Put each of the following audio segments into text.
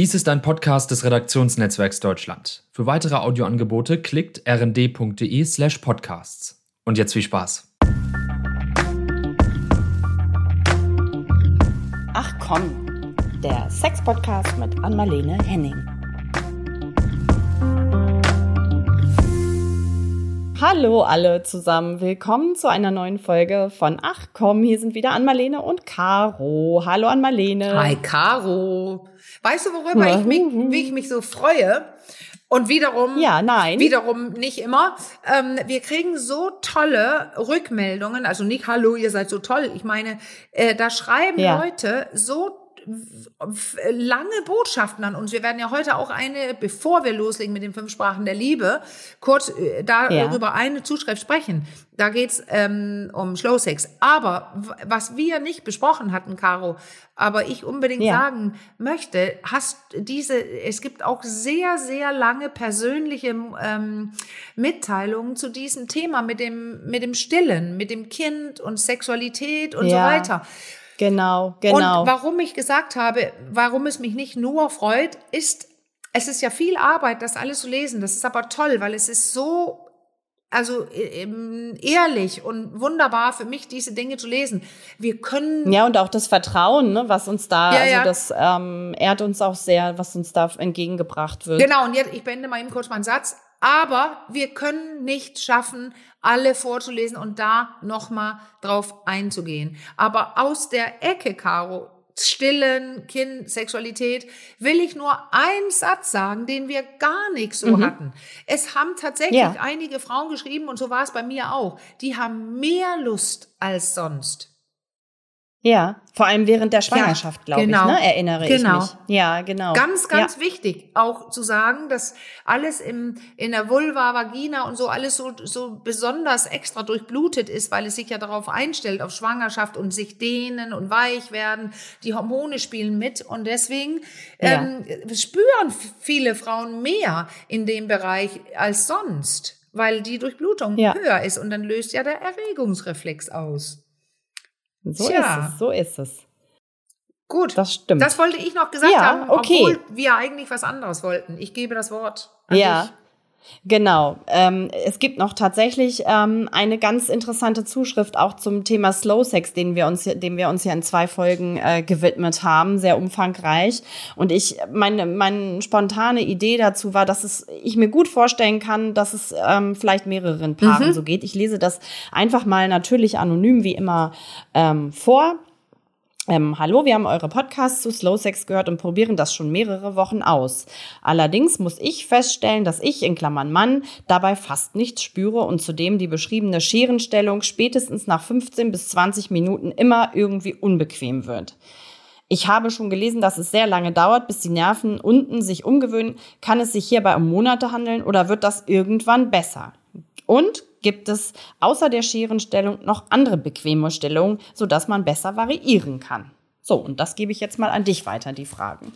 Dies ist ein Podcast des Redaktionsnetzwerks Deutschland. Für weitere Audioangebote klickt rnd.de slash podcasts. Und jetzt viel Spaß. Ach komm, der Sex-Podcast mit Anmalene Henning. Hallo alle zusammen, willkommen zu einer neuen Folge von Ach komm, hier sind wieder Anmalene und Caro. Hallo Anmalene. Hi Caro. Weißt du, worüber ich mich, wie ich mich so freue? Und wiederum, ja, nein. wiederum nicht immer. Ähm, wir kriegen so tolle Rückmeldungen. Also nicht Hallo, ihr seid so toll. Ich meine, äh, da schreiben ja. Leute so lange Botschaften an uns. Wir werden ja heute auch eine, bevor wir loslegen mit den fünf Sprachen der Liebe, kurz äh, darüber ja. eine Zuschrift sprechen. Da geht's ähm, um Slow Sex. Aber was wir nicht besprochen hatten, Caro, aber ich unbedingt ja. sagen möchte, hast diese, es gibt auch sehr, sehr lange persönliche ähm, Mitteilungen zu diesem Thema mit dem, mit dem Stillen, mit dem Kind und Sexualität und ja. so weiter. Genau, genau. Und warum ich gesagt habe, warum es mich nicht nur freut, ist, es ist ja viel Arbeit, das alles zu lesen. Das ist aber toll, weil es ist so, also ähm, ehrlich und wunderbar für mich, diese Dinge zu lesen. Wir können. Ja, und auch das Vertrauen, ne, was uns da, ja, also ja. das ähm, ehrt uns auch sehr, was uns da entgegengebracht wird. Genau, und jetzt, ich beende mal eben kurz meinen Satz. Aber wir können nicht schaffen, alle vorzulesen und da nochmal drauf einzugehen. Aber aus der Ecke, Caro, Stillen, Kind, Sexualität, will ich nur einen Satz sagen, den wir gar nicht so mhm. hatten. Es haben tatsächlich ja. einige Frauen geschrieben, und so war es bei mir auch, die haben mehr Lust als sonst. Ja, vor allem während der Schwangerschaft, ja, glaube genau, ich, ne? erinnere genau. ich mich. Ja, genau. Ganz, ganz ja. wichtig, auch zu sagen, dass alles im, in der Vulva, Vagina und so alles so, so besonders extra durchblutet ist, weil es sich ja darauf einstellt, auf Schwangerschaft und sich dehnen und weich werden. Die Hormone spielen mit und deswegen ja. ähm, spüren viele Frauen mehr in dem Bereich als sonst, weil die Durchblutung höher ist und dann löst ja der Erregungsreflex aus. So Tja. ist es, so ist es. Gut. Das stimmt. Das wollte ich noch gesagt ja, haben, okay. obwohl wir eigentlich was anderes wollten. Ich gebe das Wort an ja. dich. Genau. Ähm, es gibt noch tatsächlich ähm, eine ganz interessante Zuschrift auch zum Thema Slow Sex, den wir uns, dem wir uns ja in zwei Folgen äh, gewidmet haben, sehr umfangreich. Und ich, meine, meine spontane Idee dazu war, dass es, ich mir gut vorstellen kann, dass es ähm, vielleicht mehreren Paaren mhm. so geht. Ich lese das einfach mal natürlich anonym wie immer ähm, vor. Ähm, hallo, wir haben eure Podcasts zu Slow Sex gehört und probieren das schon mehrere Wochen aus. Allerdings muss ich feststellen, dass ich in Klammern Mann dabei fast nichts spüre und zudem die beschriebene Scherenstellung spätestens nach 15 bis 20 Minuten immer irgendwie unbequem wird. Ich habe schon gelesen, dass es sehr lange dauert, bis die Nerven unten sich umgewöhnen. Kann es sich hierbei um Monate handeln oder wird das irgendwann besser? Und gibt es außer der Scherenstellung noch andere bequeme Stellungen, sodass man besser variieren kann. So, und das gebe ich jetzt mal an dich weiter, die Fragen.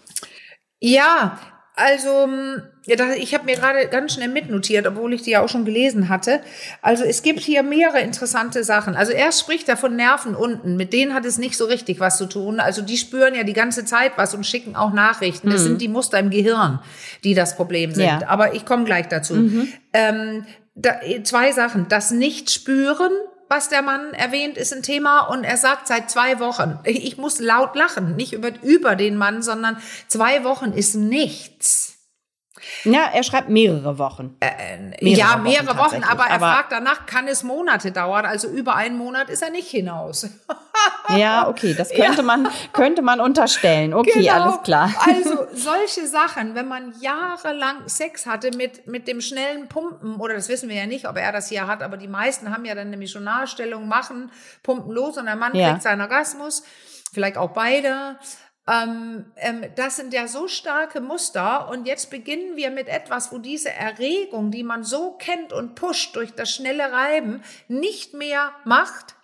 Ja, also ja, ich habe mir gerade ganz schnell mitnotiert, obwohl ich die ja auch schon gelesen hatte. Also es gibt hier mehrere interessante Sachen. Also erst spricht er von Nerven unten. Mit denen hat es nicht so richtig was zu tun. Also die spüren ja die ganze Zeit was und schicken auch Nachrichten. Das mhm. sind die Muster im Gehirn, die das Problem sind. Ja. Aber ich komme gleich dazu. Mhm. Ähm, da, zwei Sachen. Das Nicht-Spüren, was der Mann erwähnt, ist ein Thema. Und er sagt seit zwei Wochen, ich muss laut lachen, nicht über, über den Mann, sondern zwei Wochen ist nichts. Ja, er schreibt mehrere Wochen. Äh, mehrere ja, mehrere Wochen, Wochen aber er aber fragt danach, kann es Monate dauern? Also über einen Monat ist er nicht hinaus. ja, okay, das könnte ja. man könnte man unterstellen. Okay, genau. alles klar. Also solche Sachen, wenn man jahrelang Sex hatte mit mit dem schnellen Pumpen oder das wissen wir ja nicht, ob er das hier hat, aber die meisten haben ja dann eine Missionarstellung, machen, pumpen los und der Mann ja. kriegt seinen Orgasmus, vielleicht auch beide. Ähm, ähm, das sind ja so starke Muster und jetzt beginnen wir mit etwas, wo diese Erregung, die man so kennt und pusht durch das schnelle Reiben, nicht mehr macht,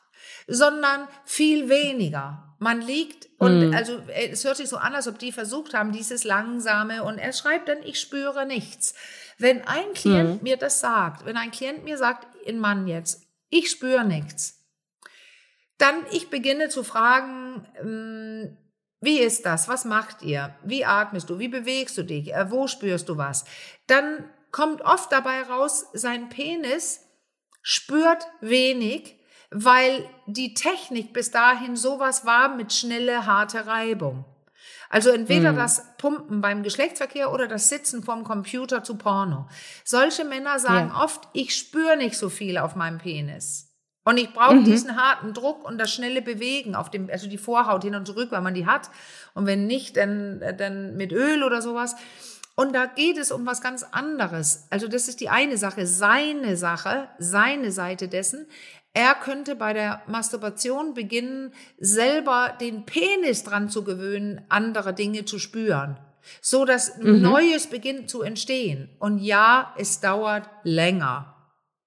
sondern viel weniger. Man liegt und mm. also äh, es hört sich so an, als ob die versucht haben, dieses langsame und er schreibt dann, ich spüre nichts. Wenn ein Klient mm. mir das sagt, wenn ein Klient mir sagt, in Mann jetzt, ich spüre nichts, dann ich beginne zu fragen, ähm, wie ist das? Was macht ihr? Wie atmest du? Wie bewegst du dich? Äh, wo spürst du was? Dann kommt oft dabei raus, sein Penis spürt wenig, weil die Technik bis dahin sowas war mit schnelle, harte Reibung. Also entweder mhm. das Pumpen beim Geschlechtsverkehr oder das Sitzen vorm Computer zu Porno. Solche Männer sagen ja. oft, ich spüre nicht so viel auf meinem Penis. Und ich brauche mhm. diesen harten Druck und das schnelle Bewegen auf dem, also die Vorhaut hin und zurück, weil man die hat. Und wenn nicht, dann, dann mit Öl oder sowas. Und da geht es um was ganz anderes. Also das ist die eine Sache, seine Sache, seine Seite dessen. Er könnte bei der Masturbation beginnen, selber den Penis dran zu gewöhnen, andere Dinge zu spüren, so dass mhm. Neues beginnt zu entstehen. Und ja, es dauert länger.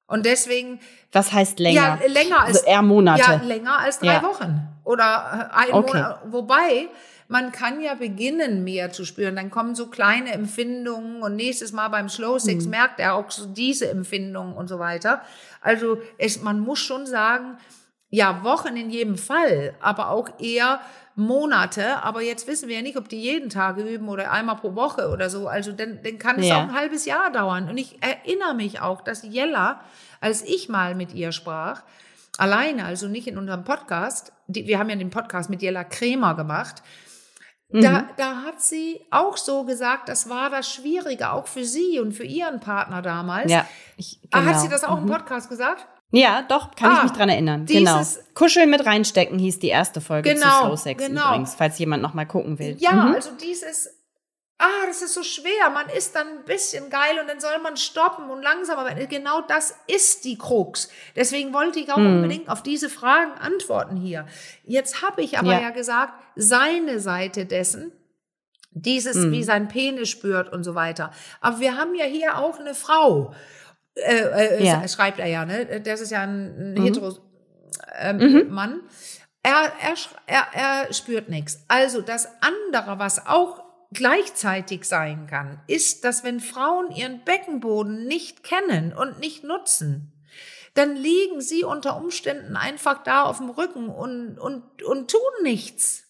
Und deswegen. Was heißt länger? Ja, länger als. Also eher Monate. Ja, länger als drei ja. Wochen. Oder äh, ein okay. Monat. Wobei, man kann ja beginnen, mehr zu spüren. Dann kommen so kleine Empfindungen und nächstes Mal beim Slow Sex hm. merkt er auch so diese Empfindungen und so weiter. Also es, man muss schon sagen, ja, Wochen in jedem Fall, aber auch eher Monate. Aber jetzt wissen wir ja nicht, ob die jeden Tag üben oder einmal pro Woche oder so. Also dann, dann kann es ja. auch ein halbes Jahr dauern. Und ich erinnere mich auch, dass Jella, als ich mal mit ihr sprach, alleine, also nicht in unserem Podcast, die, wir haben ja den Podcast mit Jella Kremer gemacht, da, mhm. da hat sie auch so gesagt, das war das Schwierige, auch für sie und für ihren Partner damals. Ja, ich, genau. Hat sie das auch mhm. im Podcast gesagt? Ja, doch, kann ah, ich mich dran erinnern. Genau. Kuscheln mit reinstecken hieß die erste Folge genau, zu Slow Sex genau. übrigens, falls jemand noch mal gucken will. Ja, mhm. also dieses ah, das ist so schwer, man ist dann ein bisschen geil und dann soll man stoppen und langsam, aber genau das ist die Krux. Deswegen wollte ich auch hm. unbedingt auf diese Fragen antworten hier. Jetzt habe ich aber ja. ja. gesagt, seine Seite dessen, dieses, hm. wie sein Penis spürt und so weiter. Aber wir haben ja hier auch eine Frau, äh, äh, ja. schreibt er ja, ne? Das ist ja ein, ein mhm. hetero ähm, mhm. Mann. Er, er, er, er spürt nichts. Also das andere, was auch gleichzeitig sein kann, ist, dass wenn Frauen ihren Beckenboden nicht kennen und nicht nutzen, dann liegen sie unter Umständen einfach da auf dem Rücken und, und, und tun nichts.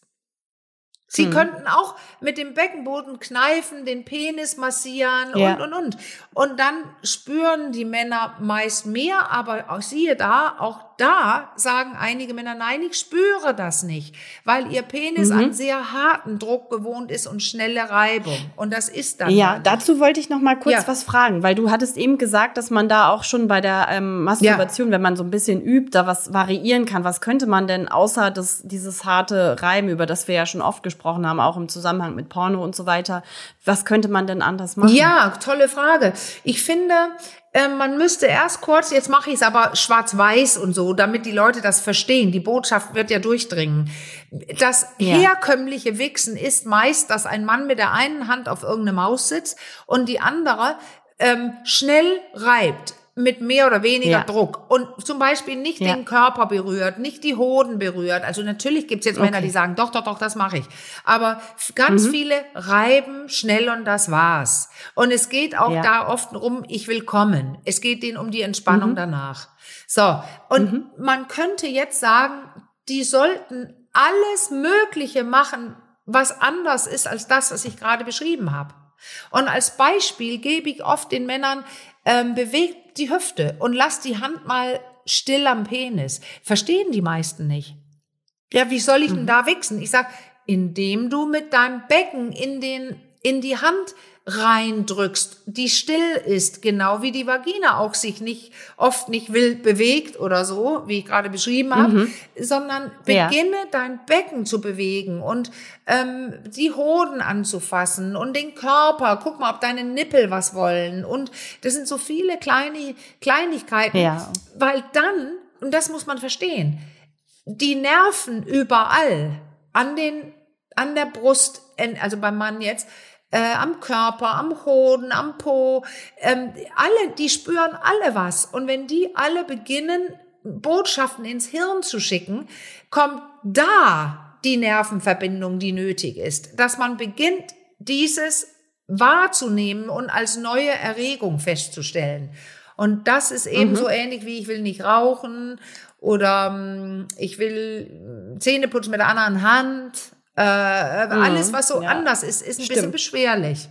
Sie hm. könnten auch mit dem Beckenboden kneifen, den Penis massieren ja. und, und, und. Und dann spüren die Männer meist mehr, aber auch siehe da, auch da sagen einige Männer, nein, ich spüre das nicht, weil ihr Penis mhm. einen sehr harten Druck gewohnt ist und schnelle Reibung. Und das ist dann. Ja, dazu wollte ich noch mal kurz ja. was fragen, weil du hattest eben gesagt, dass man da auch schon bei der ähm, Masturbation, ja. wenn man so ein bisschen übt, da was variieren kann. Was könnte man denn außer das, dieses harte Reiben, über das wir ja schon oft gesprochen haben, auch im Zusammenhang mit Porno und so weiter, was könnte man denn anders machen? Ja, tolle Frage. Ich finde, ähm, man müsste erst kurz, jetzt mache ich es aber schwarz-weiß und so, damit die Leute das verstehen. Die Botschaft wird ja durchdringen. Das ja. herkömmliche Wichsen ist meist, dass ein Mann mit der einen Hand auf irgendeine Maus sitzt und die andere ähm, schnell reibt mit mehr oder weniger ja. Druck und zum Beispiel nicht ja. den Körper berührt, nicht die Hoden berührt. Also natürlich gibt's jetzt okay. Männer, die sagen, doch, doch, doch, das mache ich. Aber ganz mhm. viele reiben schnell und das war's. Und es geht auch ja. da oft um, ich will kommen. Es geht denen um die Entspannung mhm. danach. So, und mhm. man könnte jetzt sagen, die sollten alles Mögliche machen, was anders ist als das, was ich gerade beschrieben habe. Und als Beispiel gebe ich oft den Männern, ähm, bewegt die Hüfte und lass die Hand mal still am Penis. Verstehen die meisten nicht. Ja, wie soll ich denn mhm. da wichsen? Ich sag, indem du mit deinem Becken in den, in die Hand reindrückst, die still ist, genau wie die Vagina auch sich nicht oft nicht wild bewegt oder so, wie ich gerade beschrieben habe, mhm. sondern beginne ja. dein Becken zu bewegen und ähm, die Hoden anzufassen und den Körper. Guck mal, ob deine Nippel was wollen. Und das sind so viele kleine Kleinigkeiten, ja. weil dann und das muss man verstehen, die Nerven überall an den an der Brust, also beim Mann jetzt, äh, am Körper, am Hoden, am Po. Ähm, alle, die spüren alle was. Und wenn die alle beginnen, Botschaften ins Hirn zu schicken, kommt da die Nervenverbindung, die nötig ist. Dass man beginnt, dieses wahrzunehmen und als neue Erregung festzustellen. Und das ist eben mhm. so ähnlich wie ich will nicht rauchen oder ähm, ich will Zähne putzen mit der anderen Hand Äh, alles, was so ja. anders ist, ist ein Stimmt. bisschen beschwerlich.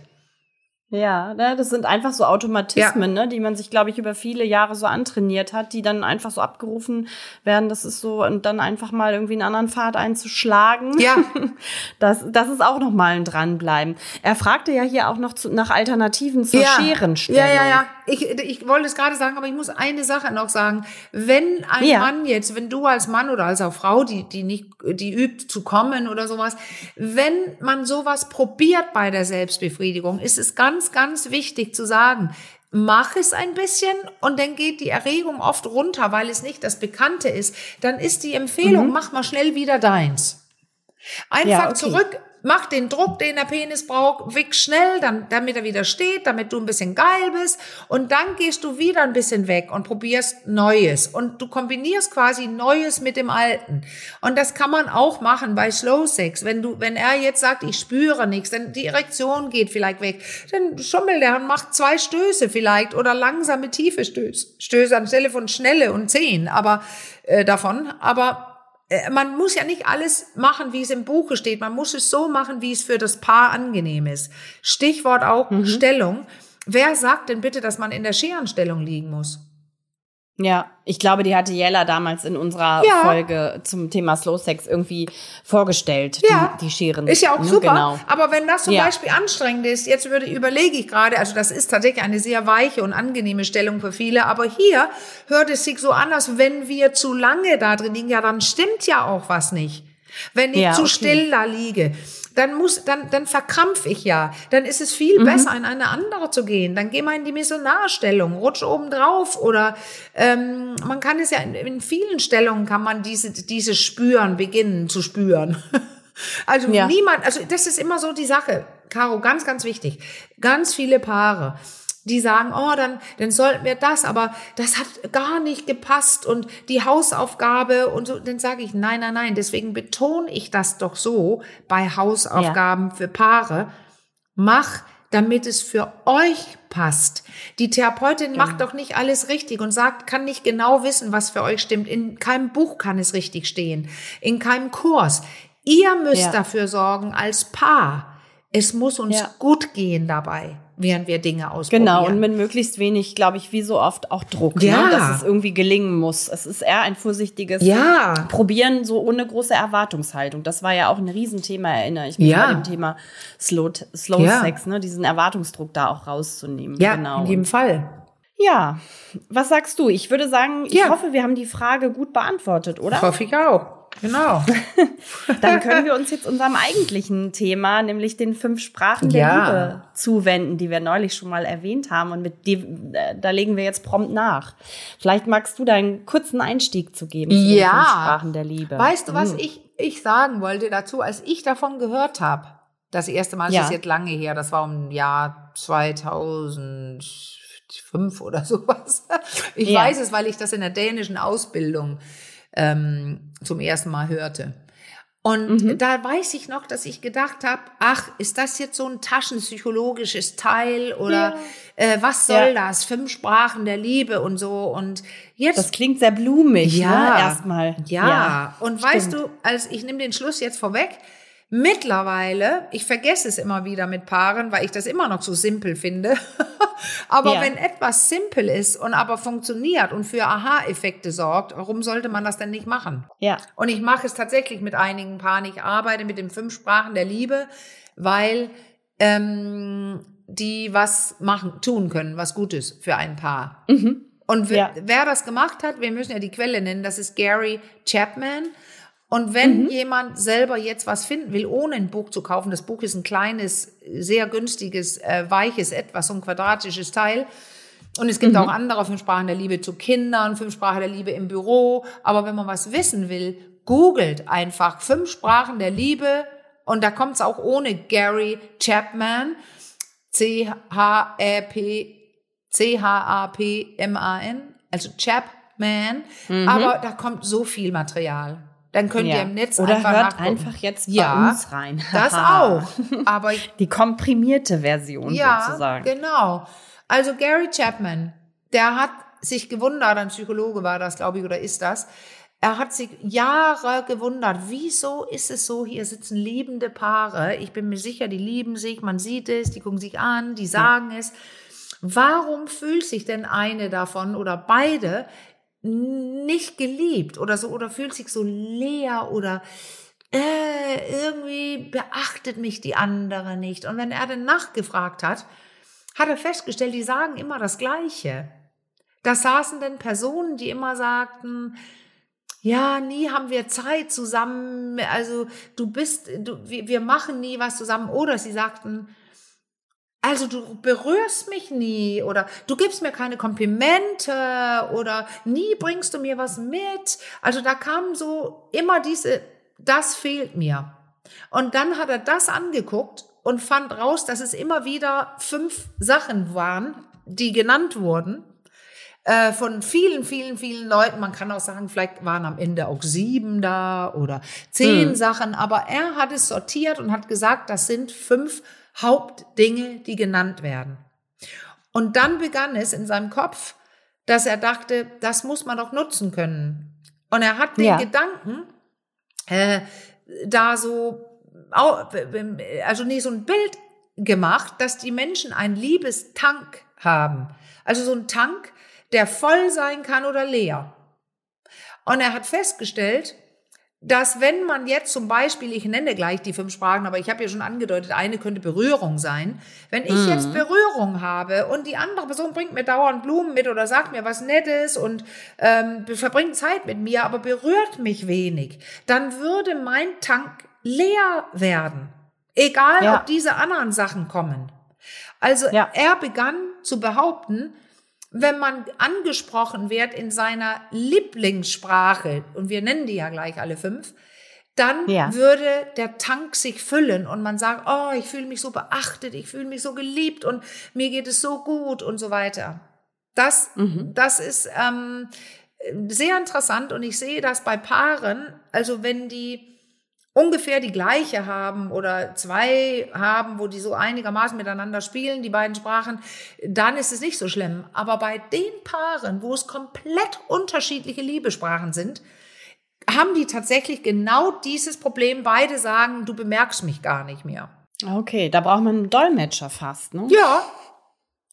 Ja, ne, das sind einfach so Automatismen, ne, die man sich, glaube ich, über viele Jahre so antrainiert hat, die dann einfach so abgerufen werden. Das ist so, und dann einfach mal irgendwie einen anderen Pfad einzuschlagen. Ja. Das, das ist auch nochmal ein Dranbleiben. Er fragte ja hier auch noch zu, nach Alternativen zur Scherenstellung. Ja, ja, ja. Ich, ich wollte es gerade sagen, aber ich muss eine Sache noch sagen. Wenn ein Ja. Mann jetzt, wenn du als Mann oder als auch Frau, die, die nicht, die übt zu kommen oder sowas, wenn man sowas probiert bei der Selbstbefriedigung, ist es ganz, ganz wichtig zu sagen, mach es ein bisschen und dann geht die Erregung oft runter, weil es nicht das Bekannte ist. Dann ist die Empfehlung, mach mal schnell wieder deins. Einfach Mhm. Ja, okay. zurück, mach den Druck, den der Penis braucht, wick schnell, dann, damit er wieder steht, damit du ein bisschen geil bist. Und dann gehst du wieder ein bisschen weg und probierst Neues. Und du kombinierst quasi Neues mit dem Alten. Und das kann man auch machen bei Slow Sex. Wenn du, wenn er jetzt sagt, ich spüre nichts, dann die Erektion geht vielleicht weg, dann schummelt er und macht zwei Stöße vielleicht oder langsame, tiefe Stöße, Stöße anstelle von schnelle und zehn, aber, äh, davon. Aber, man muss ja nicht alles machen, wie es im Buche steht. Man muss es so machen, wie es für das Paar angenehm ist. Stichwort auch Mhm. Stellung. Wer sagt denn bitte, dass man in der Scherenstellung liegen muss? Ja, ich glaube, die hatte Jella damals in unserer Ja. Folge zum Thema Slow Sex irgendwie vorgestellt, Ja. die, die Scheren. Ist ja auch ne? super. Genau. Aber wenn das zum Ja. Beispiel anstrengend ist, jetzt würde, überlege ich gerade, also das ist tatsächlich eine sehr weiche und angenehme Stellung für viele, aber hier hört es sich so an, als wenn wir zu lange da drin liegen, ja, dann stimmt ja auch was nicht. Wenn ich zu okay. still da liege, dann muss, dann, dann verkrampf ich ja. Dann ist es viel Mhm. besser, in eine andere zu gehen. Dann geh mal in die Missionarstellung, rutsch oben drauf oder ähm, man kann es ja in, in vielen Stellungen kann man diese, diese spüren, beginnen zu spüren. Also Ja. niemand, also das ist immer so die Sache, Caro, ganz, ganz wichtig. Ganz viele Paare, die sagen, oh, dann, dann sollten wir das, aber das hat gar nicht gepasst und die Hausaufgabe und so, dann sage ich, nein, nein, nein, deswegen betone ich das doch so bei Hausaufgaben für Paare. Mach, damit es für euch passt. Die Therapeutin macht doch nicht alles richtig und sagt, kann nicht genau wissen, was für euch stimmt. In keinem Buch kann es richtig stehen. In keinem Kurs. Ihr müsst Ja. dafür sorgen als Paar. Es muss uns Ja. gut gehen dabei, während wir Dinge ausprobieren. Genau, und mit möglichst wenig, glaube ich, wie so oft auch Druck, Ja. ne? dass es irgendwie gelingen muss. Es ist eher ein vorsichtiges Ja. Probieren, so ohne große Erwartungshaltung. Das war ja auch ein Riesenthema, erinnere ich mich Ja. bei dem Thema Slow, Slow. Sex, ne? diesen Erwartungsdruck da auch rauszunehmen. ja, genau. in jedem Fall. ja, was sagst du? Ich würde sagen, ich hoffe, wir haben die Frage gut beantwortet, oder? Hoffe ich auch. Genau. Dann können wir uns jetzt unserem eigentlichen Thema, nämlich den fünf Sprachen der Ja. Liebe, zuwenden, die wir neulich schon mal erwähnt haben. Und mit die, äh, da legen wir jetzt prompt nach. Vielleicht magst du da einen kurzen Einstieg zu geben zu den Ja. fünf Sprachen der Liebe. Weißt du, was Hm. ich, ich sagen wollte dazu, als ich davon gehört habe? Das erste Mal, das Ja. ist jetzt lange her, das war im Jahr 2005 oder sowas. Ich Ja. weiß es, weil ich das in der dänischen Ausbildung ähm, zum ersten Mal hörte. Und Mhm. da weiß ich noch, dass ich gedacht habe, ach, ist das jetzt so ein taschenpsychologisches Teil oder äh, was soll Ja. das? Fünf Sprachen der Liebe und so. Und jetzt Das klingt sehr blumig, ja, ne? Erstmal. Ja. Und weißt du, als ich nehme den Schluss jetzt vorweg. Mittlerweile, ich vergesse es immer wieder mit Paaren, weil ich das immer noch so simpel finde. aber Ja. wenn etwas simpel ist und aber funktioniert und für Aha-Effekte sorgt, warum sollte man das denn nicht machen? Ja. Und ich mache es tatsächlich mit einigen Paaren. Ich arbeite mit den fünf Sprachen der Liebe, weil ähm, die was machen, tun können, was Gutes für ein Paar. Und wer, Ja. wer das gemacht hat, wir müssen ja die Quelle nennen, das ist Gary Chapman. Und wenn jemand selber jetzt was finden will, ohne ein Buch zu kaufen, das Buch ist ein kleines, sehr günstiges, äh, weiches, etwas, so ein quadratisches Teil. Und es gibt auch andere fünf Sprachen der Liebe zu Kindern, fünf Sprachen der Liebe im Büro. Aber wenn man was wissen will, googelt einfach fünf Sprachen der Liebe. Und da kommt es auch ohne Gary Chapman. C-H-E-P, C-H-A-P-M-A-N, also Chapman. Aber da kommt so viel Material. Dann könnt ihr ja. im Netz Oder einfach hört nachgucken. einfach jetzt bei ja, uns rein. Das auch. Aber Die komprimierte Version ja, sozusagen. genau. Also Gary Chapman, der hat sich gewundert, ein Psychologe war das, glaube ich, oder ist das. er hat sich Jahre gewundert, wieso ist es so, hier sitzen liebende Paare. Ich bin mir sicher, die lieben sich, man sieht es, die gucken sich an, die sagen ja. es. Warum fühlt sich denn eine davon oder beide nicht geliebt oder so oder fühlt sich so leer oder äh, irgendwie beachtet mich die andere nicht. Und wenn er dann nachgefragt hat, hat er festgestellt, die sagen immer das Gleiche. Da saßen denn Personen, die immer sagten, ja, nie haben wir Zeit zusammen, also du bist, du, wir, wir machen nie was zusammen. Oder sie sagten, also du berührst mich nie oder du gibst mir keine Komplimente oder nie bringst du mir was mit. Also da kam so immer diese, das fehlt mir. Und dann hat er das angeguckt und fand raus, dass es immer wieder fünf Sachen waren, die genannt wurden äh, von vielen, vielen, vielen Leuten. Man kann auch sagen, vielleicht waren am Ende auch sieben da oder zehn hm. Sachen, aber er hat es sortiert und hat gesagt, das sind fünf Hauptdinge, die genannt werden. Und dann begann es in seinem Kopf, dass er dachte, das muss man doch nutzen können. Und er hat den ja. Gedanken, äh, da so, also nicht so ein Bild gemacht, dass die Menschen einen Liebestank haben. Also so ein Tank, der voll sein kann oder leer. Und er hat festgestellt, dass wenn man jetzt zum Beispiel, ich nenne gleich die fünf Sprachen, aber ich habe ja schon angedeutet, eine könnte Berührung sein. Wenn ich mhm. jetzt Berührung habe und die andere Person bringt mir dauernd Blumen mit oder sagt mir was Nettes und ähm, verbringt Zeit mit mir, aber berührt mich wenig, dann würde mein Tank leer werden. Egal, ja. ob diese anderen Sachen kommen. Also ja. er begann zu behaupten, wenn man angesprochen wird in seiner Lieblingssprache, und wir nennen die ja gleich alle fünf, dann ja. würde der Tank sich füllen und man sagt, oh, ich fühle mich so beachtet, ich fühle mich so geliebt und mir geht es so gut und so weiter. Das, mhm. das ist ähm, sehr interessant und ich sehe das bei Paaren, also wenn die ungefähr die gleiche haben oder zwei haben, wo die so einigermaßen miteinander spielen, die beiden Sprachen, dann ist es nicht so schlimm. Aber bei den Paaren, wo es komplett unterschiedliche Liebesprachen sind, haben die tatsächlich genau dieses Problem. Beide sagen, du bemerkst mich gar nicht mehr. Okay, da braucht man einen Dolmetscher fast, ne? Ja.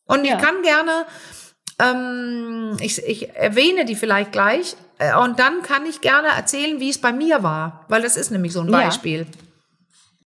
Und ja. ich kann gerne ähm, ich, ich erwähne die vielleicht gleich. Äh, und dann kann ich gerne erzählen, wie es bei mir war, weil das ist nämlich so ein Beispiel. Ja.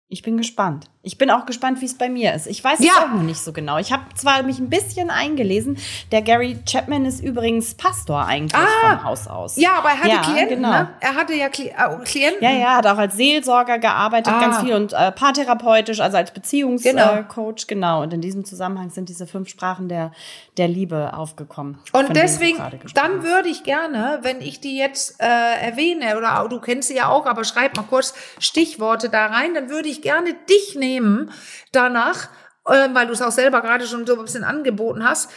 Ich bin gespannt. Ich bin auch gespannt, wie es bei mir ist. Ich weiß es ja. auch noch nicht so genau. Ich habe zwar mich ein bisschen eingelesen. Der Gary Chapman ist übrigens Pastor eigentlich ah, vom Haus aus. Ja, aber er hatte ja, Klienten. Genau. Ne? Er hatte ja Kli äh, Klienten. Ja, ja, hat auch als Seelsorger gearbeitet, ah. ganz viel und äh, paartherapeutisch, also als Beziehungscoach, genau. Äh, genau. Und in diesem Zusammenhang sind diese fünf Sprachen der der Liebe aufgekommen. Und deswegen, dann würde ich gerne, wenn ich die jetzt äh, erwähne oder du kennst sie ja auch, aber schreib mal kurz Stichworte da rein, dann würde ich gerne dich nehmen danach, äh, weil du es auch selber gerade schon so ein bisschen angeboten hast,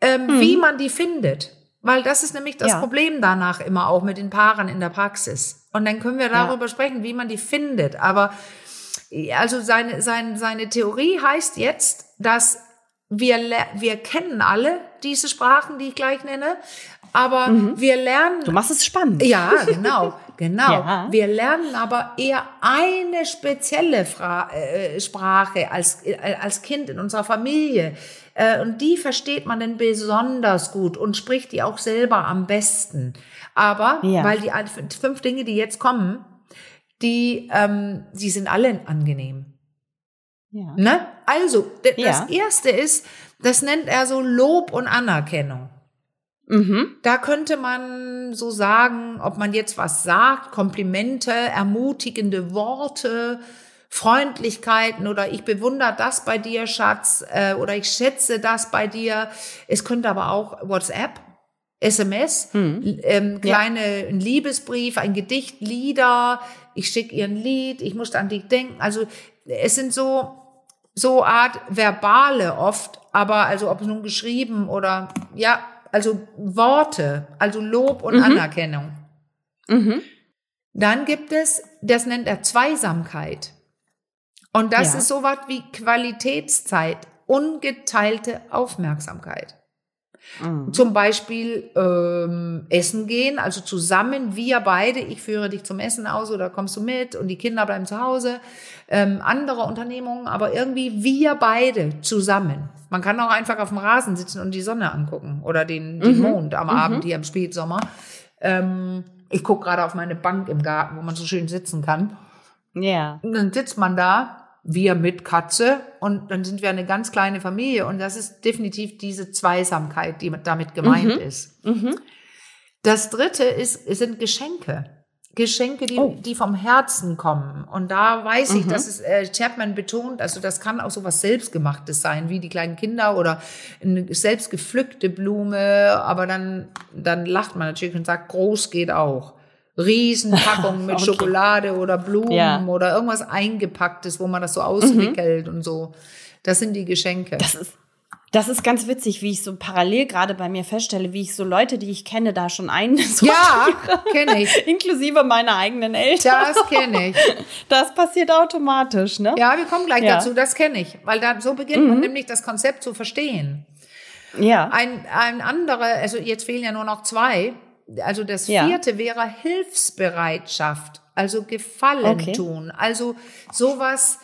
ähm, mhm. wie man die findet. Weil das ist nämlich das ja. Problem danach immer auch mit den Paaren in der Praxis. Und dann können wir darüber ja. sprechen, wie man die findet. Aber also seine, seine, seine Theorie heißt jetzt, dass wir, wir kennen alle diese Sprachen, die ich gleich nenne, aber mhm. wir lernen. Du machst es spannend. Ja, genau, genau. ja. Wir lernen aber eher eine spezielle Fra äh, Sprache als, äh, als Kind in unserer Familie. Äh, und die versteht man dann besonders gut und spricht die auch selber am besten. Aber, ja. weil die fünf Dinge, die jetzt kommen, die, ähm, die sind alle angenehm. Ja. Ne? Also, das ja. erste ist, das nennt er so Lob und Anerkennung. Mhm. Da könnte man so sagen, ob man jetzt was sagt, Komplimente, ermutigende Worte, Freundlichkeiten oder ich bewundere das bei dir, Schatz, äh, oder ich schätze das bei dir. Es könnte aber auch WhatsApp, SMS, mhm. ähm, kleine ja. ein Liebesbrief, ein Gedicht, Lieder. Ich schicke ihr ein Lied, ich muss an dich denken. Also es sind so so Art verbale oft, aber also ob es nun geschrieben oder ja, also Worte, also Lob und mhm. Anerkennung. Mhm. Dann gibt es, das nennt er Zweisamkeit. Und das ja. ist so was wie Qualitätszeit, ungeteilte Aufmerksamkeit. Mhm. Zum Beispiel ähm, essen gehen, also zusammen, wir beide, ich führe dich zum Essen aus oder kommst du mit und die Kinder bleiben zu Hause. Ähm, andere Unternehmungen, aber irgendwie wir beide zusammen. Man kann auch einfach auf dem Rasen sitzen und die Sonne angucken oder den, den mhm. Mond am mhm. Abend hier im Spätsommer. Ähm, ich gucke gerade auf meine Bank im Garten, wo man so schön sitzen kann. Ja. Und dann sitzt man da wir mit Katze und dann sind wir eine ganz kleine Familie und das ist definitiv diese Zweisamkeit, die damit gemeint mhm. ist. Mhm. Das dritte ist, sind Geschenke. Geschenke, die, oh. die vom Herzen kommen. Und da weiß ich, mhm. dass es äh, Chapman betont, also das kann auch so was Selbstgemachtes sein, wie die kleinen Kinder oder eine selbst gepflückte Blume, aber dann, dann lacht man natürlich und sagt, groß geht auch. Riesenpackungen mit okay. Schokolade oder Blumen ja. oder irgendwas eingepacktes, wo man das so auswickelt mhm. und so. Das sind die Geschenke. Das ist, das ist ganz witzig, wie ich so parallel gerade bei mir feststelle, wie ich so Leute, die ich kenne, da schon ein. Ja, kenne ich. Inklusive meiner eigenen Eltern. Das kenne ich. Das passiert automatisch, ne? Ja, wir kommen gleich ja. dazu. Das kenne ich, weil da so beginnt mhm. man nämlich das Konzept zu verstehen. Ja. Ein, ein anderer, also jetzt fehlen ja nur noch zwei. Also das vierte ja. wäre Hilfsbereitschaft, also Gefallen okay. tun. Also sowas,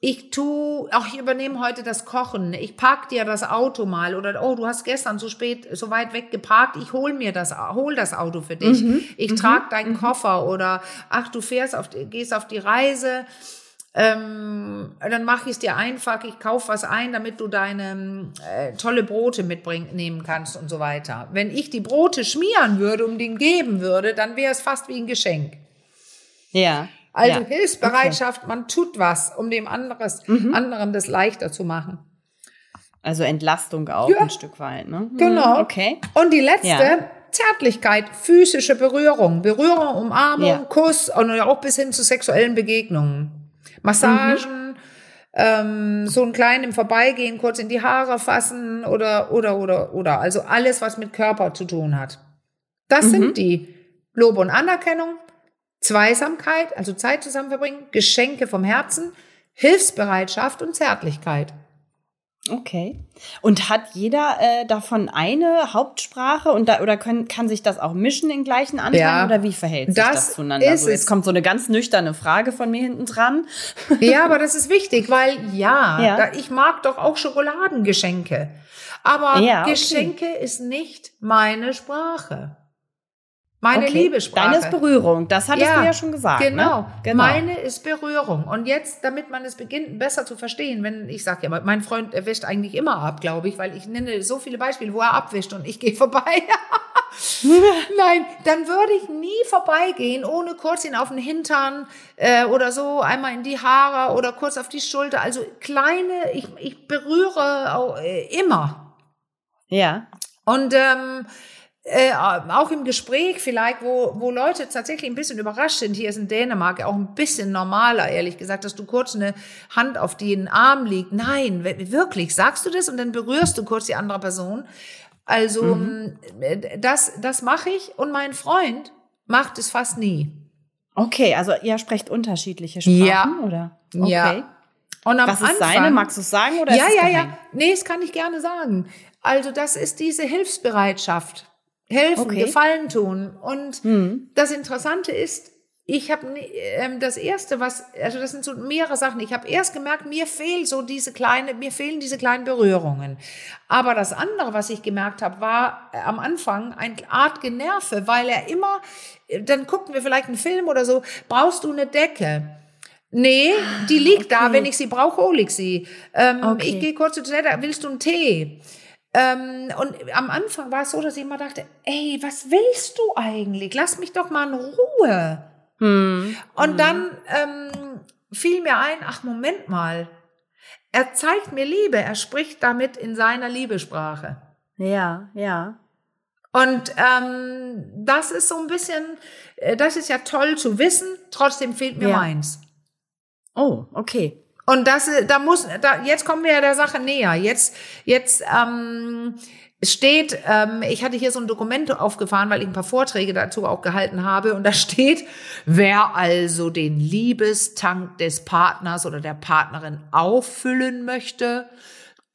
ich tu, auch ich übernehme heute das Kochen. Ich park dir das Auto mal oder oh, du hast gestern so spät, so weit weg geparkt. Ich hol mir das, hol das Auto für dich. Mhm. Ich mhm. trage deinen mhm. Koffer oder ach, du fährst auf, gehst auf die Reise ähm, dann mache ich es dir einfach, ich kaufe was ein, damit du deine äh, tolle Brote mitnehmen kannst und so weiter. Wenn ich die Brote schmieren würde und den geben würde, dann wäre es fast wie ein Geschenk. Ja. Also ja. Hilfsbereitschaft, okay. man tut was, um dem anderes, mhm. anderen das leichter zu machen. Also Entlastung auch ja. ein Stück weit, ne? Genau. Mhm, okay. Und die letzte, ja. Zärtlichkeit, physische Berührung, Berührung, Umarmung. Kuss und auch bis hin zu sexuellen Begegnungen. Massagen, mhm. ähm, so ein klein im Vorbeigehen kurz in die Haare fassen oder, oder, oder, oder. Also alles, was mit Körper zu tun hat. Das mhm. sind die Lob und Anerkennung, Zweisamkeit, also Zeit zusammen verbringen, Geschenke vom Herzen, Hilfsbereitschaft und Zärtlichkeit. Okay. Und hat jeder äh, davon eine Hauptsprache und da, oder können, kann sich das auch mischen in gleichen Anteilen ja, oder wie verhält sich das, das zueinander? Ist so, jetzt kommt so eine ganz nüchterne Frage von mir hinten dran. Ja, aber das ist wichtig, weil ja, ja. Da, ich mag doch auch Schokoladengeschenke. Aber ja, okay. Geschenke ist nicht meine Sprache. Meine okay. Liebessprache. Deine ist Berührung, das hattest ja, du ja schon gesagt. Ne? Genau. Ne? genau, meine ist Berührung. Und jetzt, damit man es beginnt, besser zu verstehen, wenn ich sage ja, mein Freund er wäscht eigentlich immer ab, glaube ich, weil ich nenne so viele Beispiele, wo er abwischt und ich gehe vorbei. Nein, dann würde ich nie vorbeigehen, ohne kurz ihn auf den Hintern äh, oder so, einmal in die Haare oder kurz auf die Schulter. Also kleine, ich, ich berühre auch, äh, immer. Ja. Und ähm, äh, auch im Gespräch vielleicht, wo, wo Leute tatsächlich ein bisschen überrascht sind, hier ist in Dänemark auch ein bisschen normaler, ehrlich gesagt, dass du kurz eine Hand auf den Arm liegt. Nein, wirklich, sagst du das und dann berührst du kurz die andere Person. Also mhm. Äh, das, das mache ich und mein Freund macht es fast nie. Okay, also ihr sprecht unterschiedliche Sprachen, ja. oder? Okay. Ja. Und am Was ist Anfang, seine? Magst du es sagen oder ja, ist es ja, ja. Nee, das kann ich gerne sagen. Also das ist diese Hilfsbereitschaft helfen, okay. Gefallen tun. Und mhm. das Interessante ist, ich habe ähm, das erste, was, also das sind so mehrere Sachen. Ich habe erst gemerkt, mir fehlt so diese kleine, mir fehlen diese kleinen Berührungen. Aber das andere, was ich gemerkt habe, war äh, am Anfang eine Art Generve, weil er immer, äh, dann guckten wir vielleicht einen Film oder so, brauchst du eine Decke? Nee, die liegt okay. da, wenn ich sie brauche, hole ich sie. Ähm, okay. Ich gehe kurz zu Toilette, willst du einen Tee? Ähm, und am Anfang war es so, dass ich immer dachte, ey, was willst du eigentlich? Lass mich doch mal in Ruhe. Hm. Und hm. dann ähm, fiel mir ein, ach Moment mal, er zeigt mir Liebe, er spricht damit in seiner Liebesprache. Ja, ja. Und ähm, das ist so ein bisschen, äh, das ist ja toll zu wissen, trotzdem fehlt mir ja. meins. Oh, okay. Und das, da muss, da, jetzt kommen wir ja der Sache näher. Jetzt, jetzt ähm, steht, ähm, ich hatte hier so ein Dokument aufgefahren, weil ich ein paar Vorträge dazu auch gehalten habe, und da steht, wer also den Liebestank des Partners oder der Partnerin auffüllen möchte,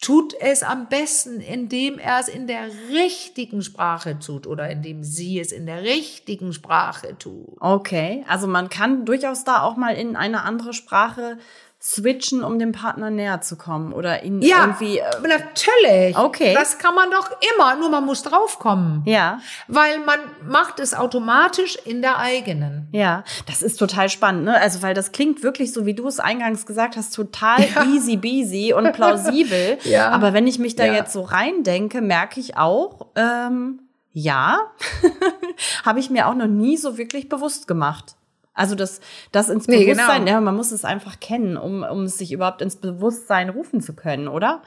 tut es am besten, indem er es in der richtigen Sprache tut oder indem sie es in der richtigen Sprache tut. Okay, also man kann durchaus da auch mal in eine andere Sprache switchen, um dem Partner näher zu kommen oder ihn Ja, irgendwie. Äh, natürlich. Okay. Das kann man doch immer, nur man muss draufkommen. ja, Weil man macht es automatisch in der eigenen. ja, das ist total spannend, ne? Also weil das klingt wirklich so, wie du es eingangs gesagt hast, total easy beasy und plausibel. Ja. Aber wenn ich mich da Ja. jetzt so reindenke, merke ich auch, ähm, ja, habe ich mir auch noch nie so wirklich bewusst gemacht. Also das, das ins Nee, Bewusstsein, genau. ja, man muss es einfach kennen, um, um es sich überhaupt ins Bewusstsein rufen zu können, oder?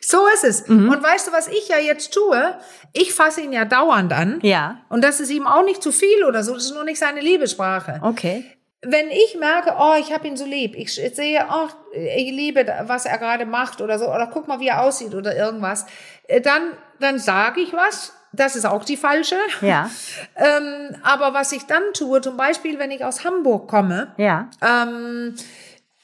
So ist es. Und weißt du, was ich ja jetzt tue? Ich fasse ihn ja dauernd an. Ja. Und das ist ihm auch nicht zu viel oder so. Das ist nur nicht seine Liebessprache. Okay. Wenn ich merke, oh, ich habe ihn so lieb, ich sehe, oh, ich liebe, was er gerade macht oder so, oder guck mal, wie er aussieht oder irgendwas, äh, dann, dann sage ich was. Das ist auch die falsche. Ja. Ähm, aber was ich dann tue, zum Beispiel, wenn ich aus Hamburg komme, Ja. ähm,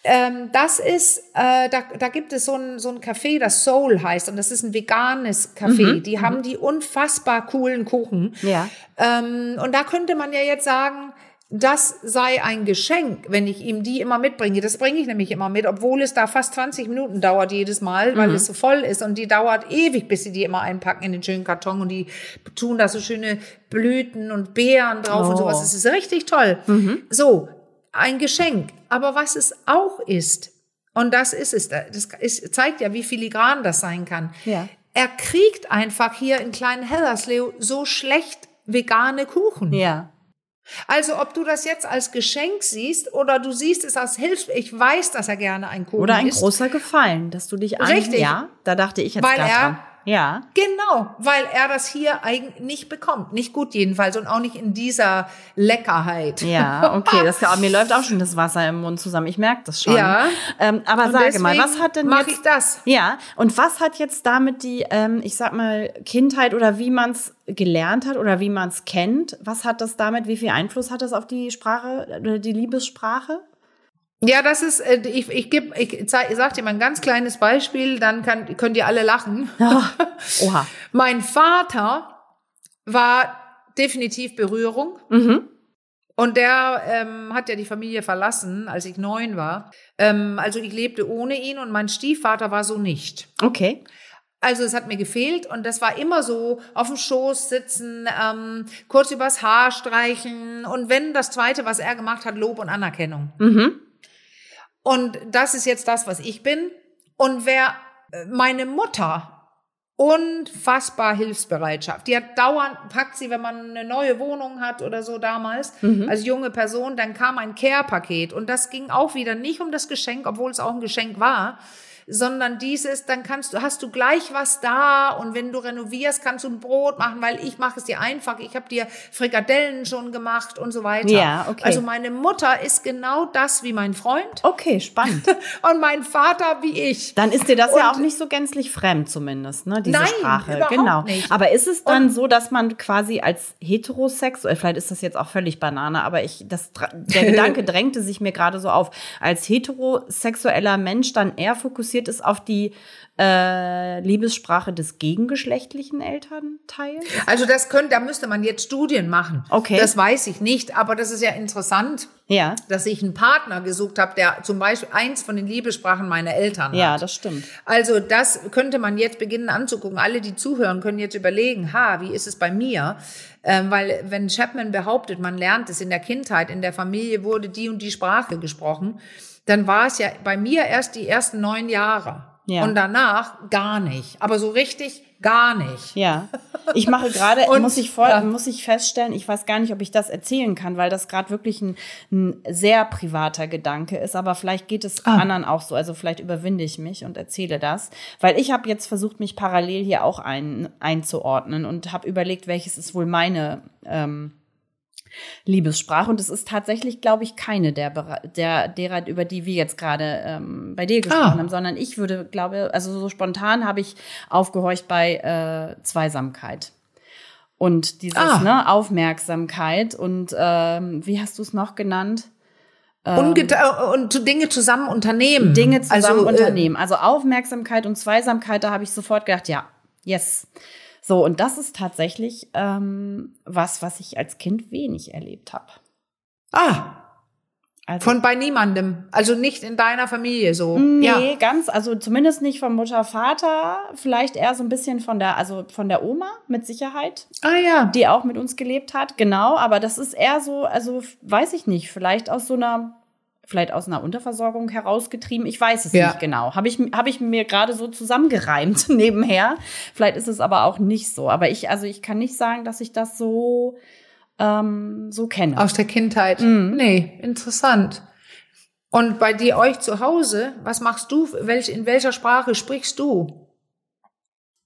ähm, das ist, äh, da, da gibt es so ein, so ein Café, das Soul heißt, und das ist ein veganes Café. Die haben die unfassbar coolen Kuchen. Ja. Ähm, und da könnte man ja jetzt sagen, das sei ein Geschenk, wenn ich ihm die immer mitbringe. Das bringe ich nämlich immer mit, obwohl es da fast 20 Minuten dauert jedes Mal, weil es so voll ist. Und die dauert ewig, bis sie die immer einpacken in den schönen Karton. Und die tun da so schöne Blüten und Beeren drauf und Oh. sowas. Das ist richtig toll. So, ein Geschenk. Aber was es auch ist, und das ist es, das ist, zeigt ja, wie filigran das sein kann. Ja. Er kriegt einfach hier in kleinen Hellerslew so schlecht vegane Kuchen. Ja. Also ob du das jetzt als Geschenk siehst oder du siehst es als Hilfe, ich weiß, dass er gerne einen Kuchen Oder ein isst. großer Gefallen, dass du dich an. Richtig. Ja, da dachte ich jetzt Weil er- dran. Ja. Genau, weil er das hier eigentlich nicht bekommt. Nicht gut jedenfalls und auch nicht in dieser Leckerheit. Ja, okay, das, mir läuft auch schon das Wasser im Mund zusammen. Ich merke das schon. Ja. Ähm, aber Und sage mal, was hat denn mach jetzt, ich das? Ja, und was hat jetzt damit die, ähm, ich sag mal, Kindheit oder wie man es gelernt hat oder wie man es kennt, was hat das damit, wie viel Einfluss hat das auf die Sprache oder die Liebessprache? Ja, das ist, äh, ich, ich gebe, ich, sag dir mal ein ganz kleines Beispiel, dann kann, könnt ihr alle lachen. Oha. Mein Vater war definitiv Berührung. Mhm. Und der ähm, hat ja die Familie verlassen, als ich neun war. Ähm, also ich lebte ohne ihn und mein Stiefvater war so nicht. Okay. Also es hat mir gefehlt und das war immer so auf dem Schoß sitzen, ähm, kurz übers Haar streichen und wenn das Zweite, was er gemacht hat, Lob und Anerkennung. Mhm. Und das ist jetzt das, was ich bin. Und wer äh, meine Mutter unfassbar Hilfsbereitschaft. Die hat dauernd, packt sie, wenn man eine neue Wohnung hat oder so damals, als junge Person, dann kam ein Care-Paket. Und das ging auch wieder nicht um das Geschenk, obwohl es auch ein Geschenk war, sondern dieses, dann kannst du, hast du gleich was da und wenn du renovierst, kannst du ein Brot machen, weil ich mache es dir einfach. Ich habe dir Frikadellen schon gemacht und so weiter. Ja, okay. Also meine Mutter ist genau das wie mein Freund Okay, spannend. und mein Vater wie ich. Dann ist dir das ja Und- auch nicht so gänzlich fremd zumindest, ne? Diese Nein, Sprache. überhaupt genau. nicht. Aber ist es dann so, dass man quasi als heterosexuell, vielleicht ist das jetzt auch völlig Banane, aber ich, das, der Gedanke drängte sich mir gerade so auf, als heterosexueller Mensch dann eher fokussiert ist auf die äh, Liebessprache des gegengeschlechtlichen Elternteils? Also das könnte, da müsste man jetzt Studien machen. Okay. Das weiß ich nicht, aber das ist ja interessant, Ja. dass ich einen Partner gesucht habe, der zum Beispiel eins von den Liebessprachen meiner Eltern Ja, hat. das stimmt. Also das könnte man jetzt beginnen anzugucken. Alle, die zuhören, können jetzt überlegen, ha, wie ist es bei mir? Ähm, weil wenn Chapman behauptet, man lernt es in der Kindheit, in der Familie wurde die und die Sprache gesprochen, dann war es ja bei mir erst die ersten neun Jahre. Ja. Und danach gar nicht. Aber so richtig gar nicht. Ja, ich mache gerade, muss ich voll, ja. muss ich feststellen, ich weiß gar nicht, ob ich das erzählen kann, weil das gerade wirklich ein, ein sehr privater Gedanke ist, aber vielleicht geht es Ah. anderen auch so, also vielleicht überwinde ich mich und erzähle das, weil ich habe jetzt versucht, mich parallel hier auch ein, einzuordnen und habe überlegt, welches ist wohl meine ähm, Liebessprache und es ist tatsächlich, glaube ich, keine der, der derer, über die wir jetzt gerade ähm, bei dir gesprochen Ah. haben, sondern ich würde, glaube, also so spontan habe ich aufgehorcht bei äh, Zweisamkeit. Und dieses, Ah. ne, Aufmerksamkeit und ähm, wie hast du es noch genannt? Ähm, und Dinge zusammen unternehmen. Dinge zusammen also, unternehmen. Also Aufmerksamkeit und Zweisamkeit, da habe ich sofort gedacht, ja, yes. So, und das ist tatsächlich ähm, was, was ich als Kind wenig erlebt habe. Ah, also, von bei niemandem, also nicht in deiner Familie so. Nee, ja. ganz, also zumindest nicht von Mutter, Vater, vielleicht eher so ein bisschen von der, also von der Oma mit Sicherheit. Ah ja. Die auch mit uns gelebt hat, genau, aber das ist eher so, also weiß ich nicht, vielleicht aus so einer, vielleicht aus einer Unterversorgung herausgetrieben, ich weiß es ja. nicht genau. Habe ich, hab ich mir gerade so zusammengereimt nebenher. Vielleicht ist es aber auch nicht so. Aber ich, also ich kann nicht sagen, dass ich das so ähm, so kenne. Aus der Kindheit. Mhm. Nee, interessant. Und bei dir euch zu Hause, was machst du? Welch, in welcher Sprache sprichst du?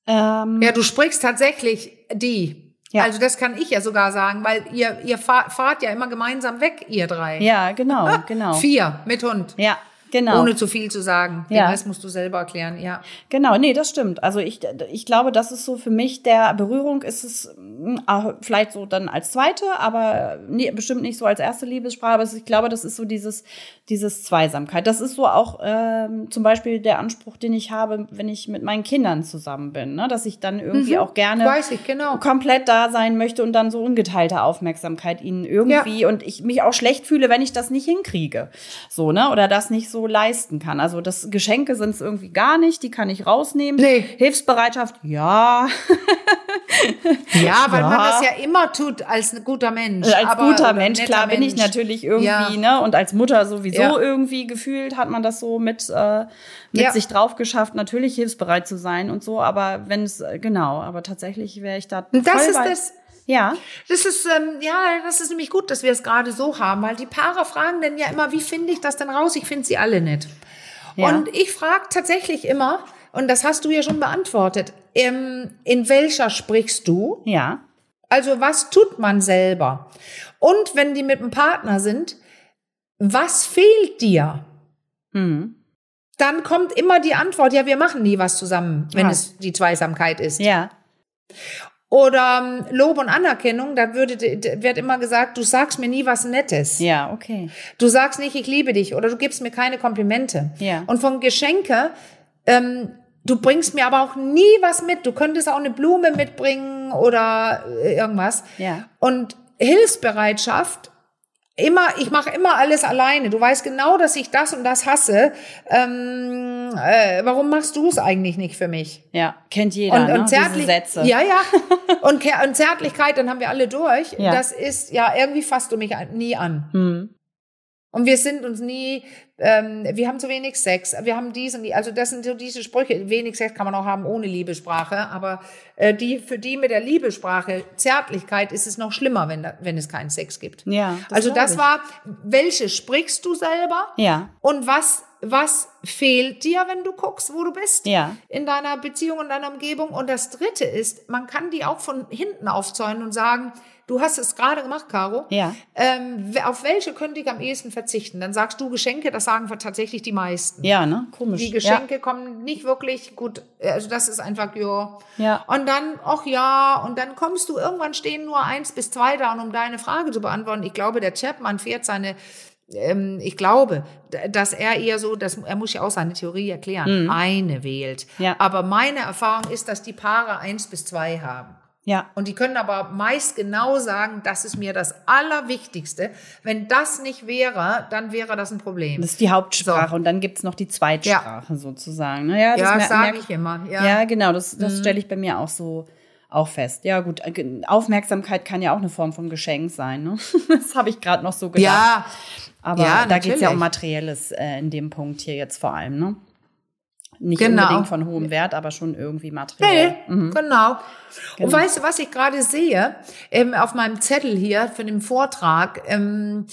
Ähm, ja, du sprichst tatsächlich die. Ja. Also das kann ich ja sogar sagen, weil ihr, ihr fahrt, fahrt ja immer gemeinsam weg, ihr drei. Ja, genau, genau. Vier mit Hund. Ja, Genau. Ohne zu viel zu sagen. Den ja. Rest musst du selber erklären, ja. Genau, nee, das stimmt. Also ich, ich glaube, das ist so für mich der Berührung ist es hm, vielleicht so dann als zweite, aber nee, bestimmt nicht so als erste Liebessprache. Aber ich glaube, das ist so dieses, dieses Zweisamkeit. Das ist so auch ähm, zum Beispiel der Anspruch, den ich habe, wenn ich mit meinen Kindern zusammen bin, ne? dass ich dann irgendwie mhm, auch gerne ich, genau. komplett da sein möchte und dann so ungeteilte Aufmerksamkeit ihnen irgendwie ja. und ich mich auch schlecht fühle, wenn ich das nicht hinkriege. So, ne? Oder das nicht so so leisten kann. Also das Geschenke sind es irgendwie gar nicht, die kann ich rausnehmen. Nee. Hilfsbereitschaft, ja. ja, weil ja. man das ja immer tut als ein guter Mensch. Als aber, guter Mensch, klar Mensch. bin ich natürlich irgendwie, ja. ne? Und als Mutter sowieso ja. irgendwie gefühlt hat man das so mit, äh, mit sich drauf geschafft, natürlich hilfsbereit zu sein und so. Aber wenn es, äh, genau, aber tatsächlich wäre ich da. Das ist das ja. Das ist, ähm, ja, das ist nämlich gut, dass wir es gerade so haben, weil die Paare fragen dann ja immer, wie finde ich das denn raus? Ich finde sie alle nicht. Ja. Und ich frage tatsächlich immer, und das hast du ja schon beantwortet, ähm, in welcher sprichst du? Ja. Also was tut man selber? Und wenn die mit einem Partner sind, was fehlt dir? Mhm. Dann kommt immer die Antwort, ja, wir machen nie was zusammen, wenn ja. es die Zweisamkeit ist. Ja. Oder ähm, Lob und Anerkennung, da würde, wird immer gesagt, du sagst mir nie was Nettes. Ja, okay. Du sagst nicht, ich liebe dich oder du gibst mir keine Komplimente. Ja. Und von Geschenke, ähm, du bringst mir aber auch nie was mit. Du könntest auch eine Blume mitbringen oder äh, irgendwas. Ja. Und Hilfsbereitschaft immer, ich mache immer alles alleine. Du weißt genau, dass ich das und das hasse. Ähm, äh, warum machst du es eigentlich nicht für mich? Ja, kennt jeder. Und, ne? und zärtlich, Sätze. Ja, ja. und, und Zärtlichkeit, dann haben wir alle durch. Ja. Das ist ja irgendwie fasst du mich nie an. Hm. Und wir sind uns nie, ähm, wir haben zu wenig Sex, wir haben dies und die, also das sind so diese Sprüche. Wenig Sex kann man auch haben ohne Liebesprache, aber äh, die für die mit der Liebesprache Zärtlichkeit ist es noch schlimmer, wenn da, wenn es keinen Sex gibt. Ja. Das also das ich. war, welche sprichst du selber? Ja. Und was was fehlt dir, wenn du guckst, wo du bist ja. in deiner Beziehung und deiner Umgebung. Und das Dritte ist, man kann die auch von hinten aufzäunen und sagen, Du hast es gerade gemacht, Caro. Ja. Ähm, auf welche könnte ich am ehesten verzichten? Dann sagst du Geschenke, das sagen tatsächlich die meisten. Ja, ne? Komisch. Die Geschenke ja. kommen nicht wirklich gut. Also das ist einfach, ja. Ja. Und dann, ach ja, und dann kommst du, irgendwann stehen nur eins bis zwei da, und um deine Frage zu beantworten. Ich glaube, der Chapman fährt seine ähm, ich glaube, dass er eher so, dass er muss ja auch seine Theorie erklären, mhm. eine wählt. Ja. Aber meine Erfahrung ist, dass die Paare eins bis zwei haben. Ja. Und die können aber meist genau sagen, das ist mir das Allerwichtigste. Wenn das nicht wäre, dann wäre das ein Problem. Das ist die Hauptsprache so. und dann gibt's noch die Zweitsprache ja. sozusagen. Das, ja, das sage ich immer. Ja, ja genau, das, das mhm. stelle ich bei mir auch so auch fest. Ja, gut, äh, Aufmerksamkeit kann ja auch eine Form von Geschenk sein. Ne? Das habe ich gerade noch so gedacht. Ja. Aber ja, da geht's ja um Materielles äh, in dem Punkt hier jetzt vor allem, ne? Nicht genau. unbedingt von hohem Wert, aber schon irgendwie materiell. Nee, mhm. genau. genau. Und weißt du, was ich gerade sehe ähm, auf meinem Zettel hier für den Vortrag? Ähm,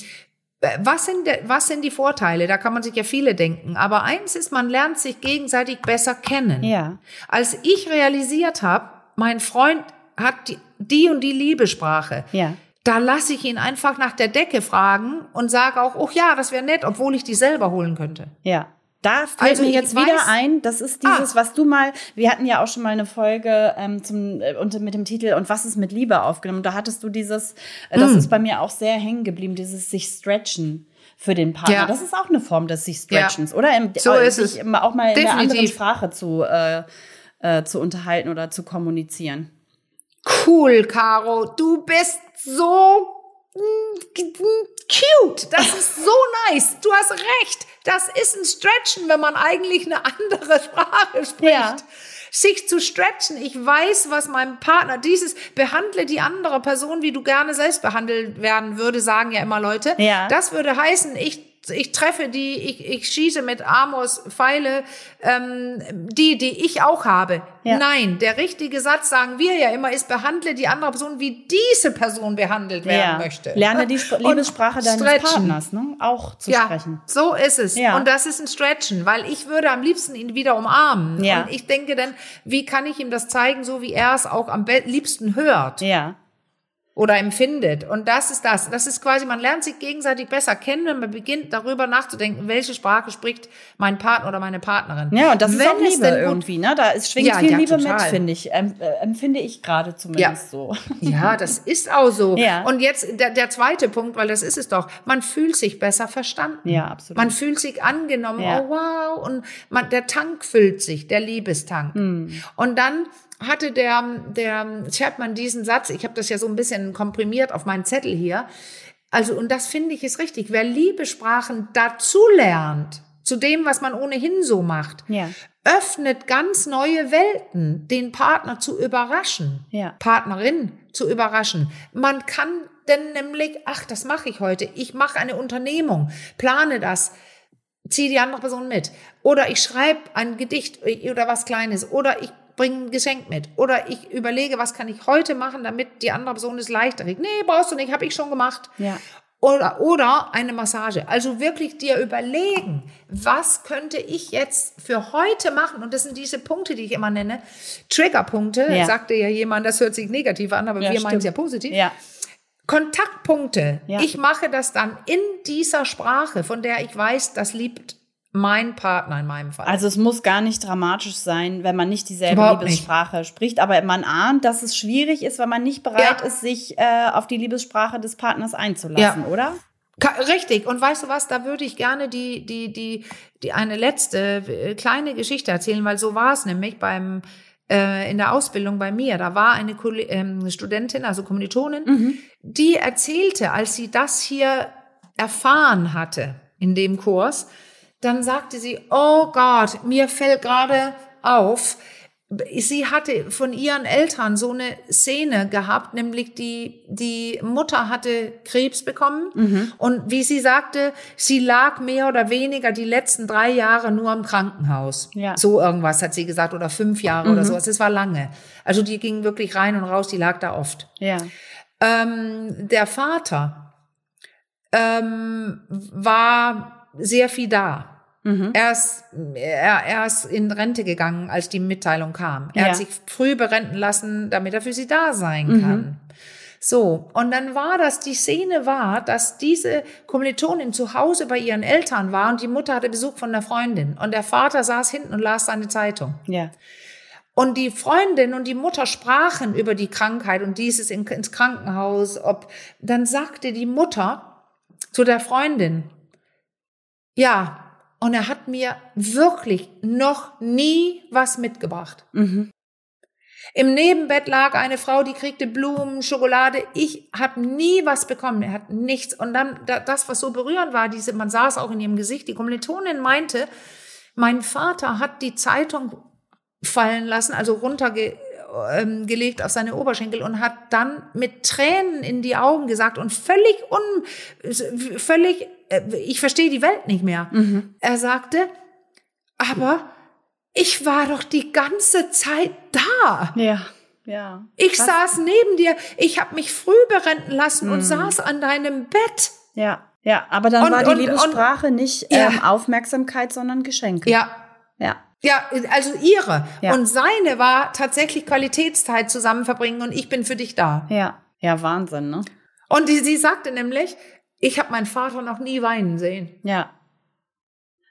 was sind, was sind die Vorteile? Da kann man sich ja viele denken. Aber eins ist, man lernt sich gegenseitig besser kennen. Ja. Als ich realisiert habe, mein Freund hat die, die und die Liebesprache. Ja. Da lasse ich ihn einfach nach der Decke fragen und sage auch, oh ja, das wäre nett, obwohl ich die selber holen könnte. Ja. Da fällt also mir jetzt wieder weiß, ein, das ist dieses, ah. was du mal, wir hatten ja auch schon mal eine Folge ähm, zum, äh, unter, mit dem Titel Und was ist mit Liebe aufgenommen. Da hattest du dieses, äh, das mm. ist bei mir auch sehr hängen geblieben, dieses sich stretchen. für den Partner. Ja. Das ist auch eine Form des sich Stretchens, Ja. oder? Im, So äh, ist sich es. auch mal in einer anderen Definitiv. Sprache zu, äh, äh, zu unterhalten oder zu kommunizieren. Cool, Caro. Du bist so cute. Das ist so nice. Du hast recht. Das ist ein Stretchen, wenn man eigentlich eine andere Sprache spricht. Ja. Sich zu stretchen. Ich weiß, was meinem Partner dieses behandle die andere Person, wie du gerne selbst behandelt werden würde, sagen ja immer Leute. Ja. Das würde heißen, ich ich treffe die, ich, ich schieße mit Amos Pfeile, ähm, die, die ich auch habe. Ja. Nein, der richtige Satz, sagen wir ja immer, ist, behandle die andere Person, wie diese Person behandelt werden möchte. Lerne die Sp Liebessprache deines stretchen. Partners, ne? Auch zu Ja, sprechen. so ist es. Ja. Und das ist ein Stretchen, weil ich würde am liebsten ihn wieder umarmen. Ja. Und ich denke dann, wie kann ich ihm das zeigen, so wie er es auch am liebsten hört Ja. Oder empfindet. Und das ist das. Das ist quasi, man lernt sich gegenseitig besser kennen, wenn man beginnt, darüber nachzudenken, welche Sprache spricht mein Partner oder meine Partnerin. Ja, und das ist Wenn auch es Liebe irgendwie, ne? Da ist, schwingt Ja, viel ja, Liebe mit, total. finde ich. Ähm, äh, empfinde ich gerade zumindest so. Ja, das ist auch so. Ja. Und jetzt der, der zweite Punkt, weil das ist es doch. Man fühlt sich besser verstanden. Ja, absolut. Man fühlt sich angenommen. Ja. Oh wow. Und man, der Tank füllt sich, der Liebestank. Hm. Und dann hatte der, der Chapman diesen Satz, ich habe das ja so ein bisschen komprimiert auf meinen Zettel hier. Also, und das finde ich ist richtig. Wer Liebesprachen dazu lernt, zu dem, was man ohnehin so macht, Ja. öffnet ganz neue Welten, den Partner zu überraschen, Ja. Partnerin zu überraschen. Man kann denn nämlich, ach, das mache ich heute, ich mache eine Unternehmung, plane das, ziehe die andere Person mit. Oder ich schreibe ein Gedicht oder was Kleines. Oder ich bringe ein Geschenk mit. Oder ich überlege, was kann ich heute machen, damit die andere Person es leichter kriegt. Nee, brauchst du nicht, habe ich schon gemacht. Ja. Oder, oder eine Massage. Also wirklich dir überlegen, was könnte ich jetzt für heute machen? Und das sind diese Punkte, die ich immer nenne. Triggerpunkte, Ja. sagte ja jemand, das hört sich negativ an, aber Ja, wir meinen es ja positiv. Ja. Kontaktpunkte. Ja. Ich mache das dann in dieser Sprache, von der ich weiß, das liebt mein Partner in meinem Fall. Also es muss gar nicht dramatisch sein, wenn man nicht dieselbe Überhaupt nicht. Liebessprache spricht, aber man ahnt, dass es schwierig ist, wenn man nicht bereit Ja. ist, sich äh, auf die Liebessprache des Partners einzulassen, Ja. oder? Richtig. Und weißt du was? Da würde ich gerne die, die, die, die eine letzte äh, kleine Geschichte erzählen, weil so war es nämlich beim, äh, in der Ausbildung bei mir. Da war eine ähm, Studentin, also Kommilitonin, die erzählte, als sie das hier erfahren hatte in dem Kurs, dann sagte sie, oh Gott, mir fällt gerade auf, sie hatte von ihren Eltern so eine Szene gehabt, nämlich die, die Mutter hatte Krebs bekommen und wie sie sagte, sie lag mehr oder weniger die letzten drei Jahre nur im Krankenhaus. Ja. So irgendwas hat sie gesagt oder fünf Jahre oder sowas. Das war lange. Also die ging wirklich rein und raus, die lag da oft. Ja. Ähm, der Vater ähm, war sehr viel da. Er, ist, er, er ist in Rente gegangen, als die Mitteilung kam. Er Ja. hat sich früh berenten lassen, damit er für sie da sein kann. So, und dann war das, die Szene war, dass diese Kommilitonin zu Hause bei ihren Eltern war und die Mutter hatte Besuch von der Freundin und der Vater saß hinten und las seine Zeitung. Ja. Und die Freundin und die Mutter sprachen über die Krankheit und dieses in, ins Krankenhaus. Ob dann sagte die Mutter zu der Freundin, ja, und er hat mir wirklich noch nie was mitgebracht. Mhm. Im Nebenbett lag eine Frau, die kriegte Blumen, Schokolade. Ich habe nie was bekommen. Er hat nichts. Und dann da- das, was so berührend war, diese, man sah es auch in ihrem Gesicht. Die Kommilitonin meinte, mein Vater hat die Zeitung fallen lassen, also runtergelegt ähm, gelegt auf seine Oberschenkel und hat dann mit Tränen in die Augen gesagt und völlig un, völlig, äh, ich verstehe die Welt nicht mehr. Er sagte, aber ich war doch die ganze Zeit da. Ja. Ja. Ich Krass. saß neben dir, ich habe mich früh berenten lassen und saß an deinem Bett. Ja. Ja, aber dann Und- war die und- Liebessprache nicht Ja. ähm, Aufmerksamkeit, sondern Geschenke. Ja, Ja. Ja, also ihre. Ja. Und seine war tatsächlich Qualitätszeit zusammen verbringen und ich bin für dich da. Ja. Ja, Wahnsinn, ne? Und die, sie sagte nämlich, ich habe meinen Vater noch nie weinen sehen. Ja.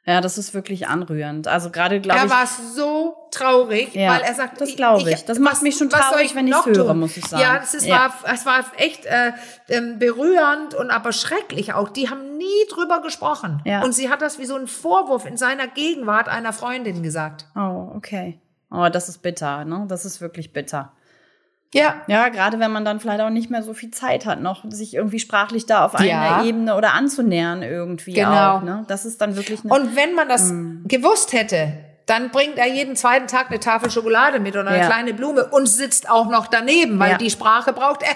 Ja, das ist wirklich anrührend. Also gerade glaube ich. Er war so traurig, ja, weil er sagt, das glaube ich. Das macht mich schon traurig, ich wenn ich es höre, tun? muss ich sagen. Ja, das ist, ja. War, es war echt äh, ähm, berührend und aber schrecklich auch. Die haben nie drüber gesprochen. Ja. Und sie hat das wie so einen Vorwurf in seiner Gegenwart einer Freundin gesagt. Oh, okay. Oh, das ist bitter, ne? Das ist wirklich bitter. Ja. Ja, gerade wenn man dann vielleicht auch nicht mehr so viel Zeit hat, noch sich irgendwie sprachlich da auf ja. einer Ebene oder anzunähern irgendwie genau. auch. Ne? Das ist dann wirklich eine, Und wenn man das mm. gewusst hätte, dann bringt er jeden zweiten Tag eine Tafel Schokolade mit oder eine ja. kleine Blume und sitzt auch noch daneben, weil ja. die Sprache braucht er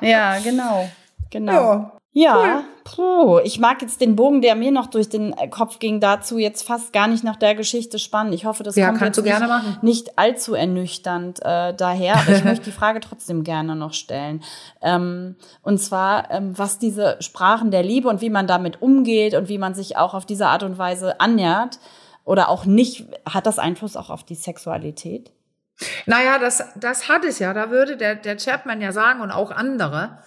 ja. Ja, genau. Genau. Ja. Ja, puh, ich mag jetzt den Bogen, der mir noch durch den Kopf ging, dazu jetzt fast gar nicht nach der Geschichte spannen. Ich hoffe, das ja, kommt jetzt nicht, nicht, allzu ernüchternd äh, daher, aber ich möchte die Frage trotzdem gerne noch stellen. Ähm, und zwar, ähm, was diese Sprachen der Liebe und wie man damit umgeht und wie man sich auch auf diese Art und Weise annähert oder auch nicht, hat das Einfluss auch auf die Sexualität? Naja, das, das hat es ja. Da würde der, der Chapman ja sagen und auch andere,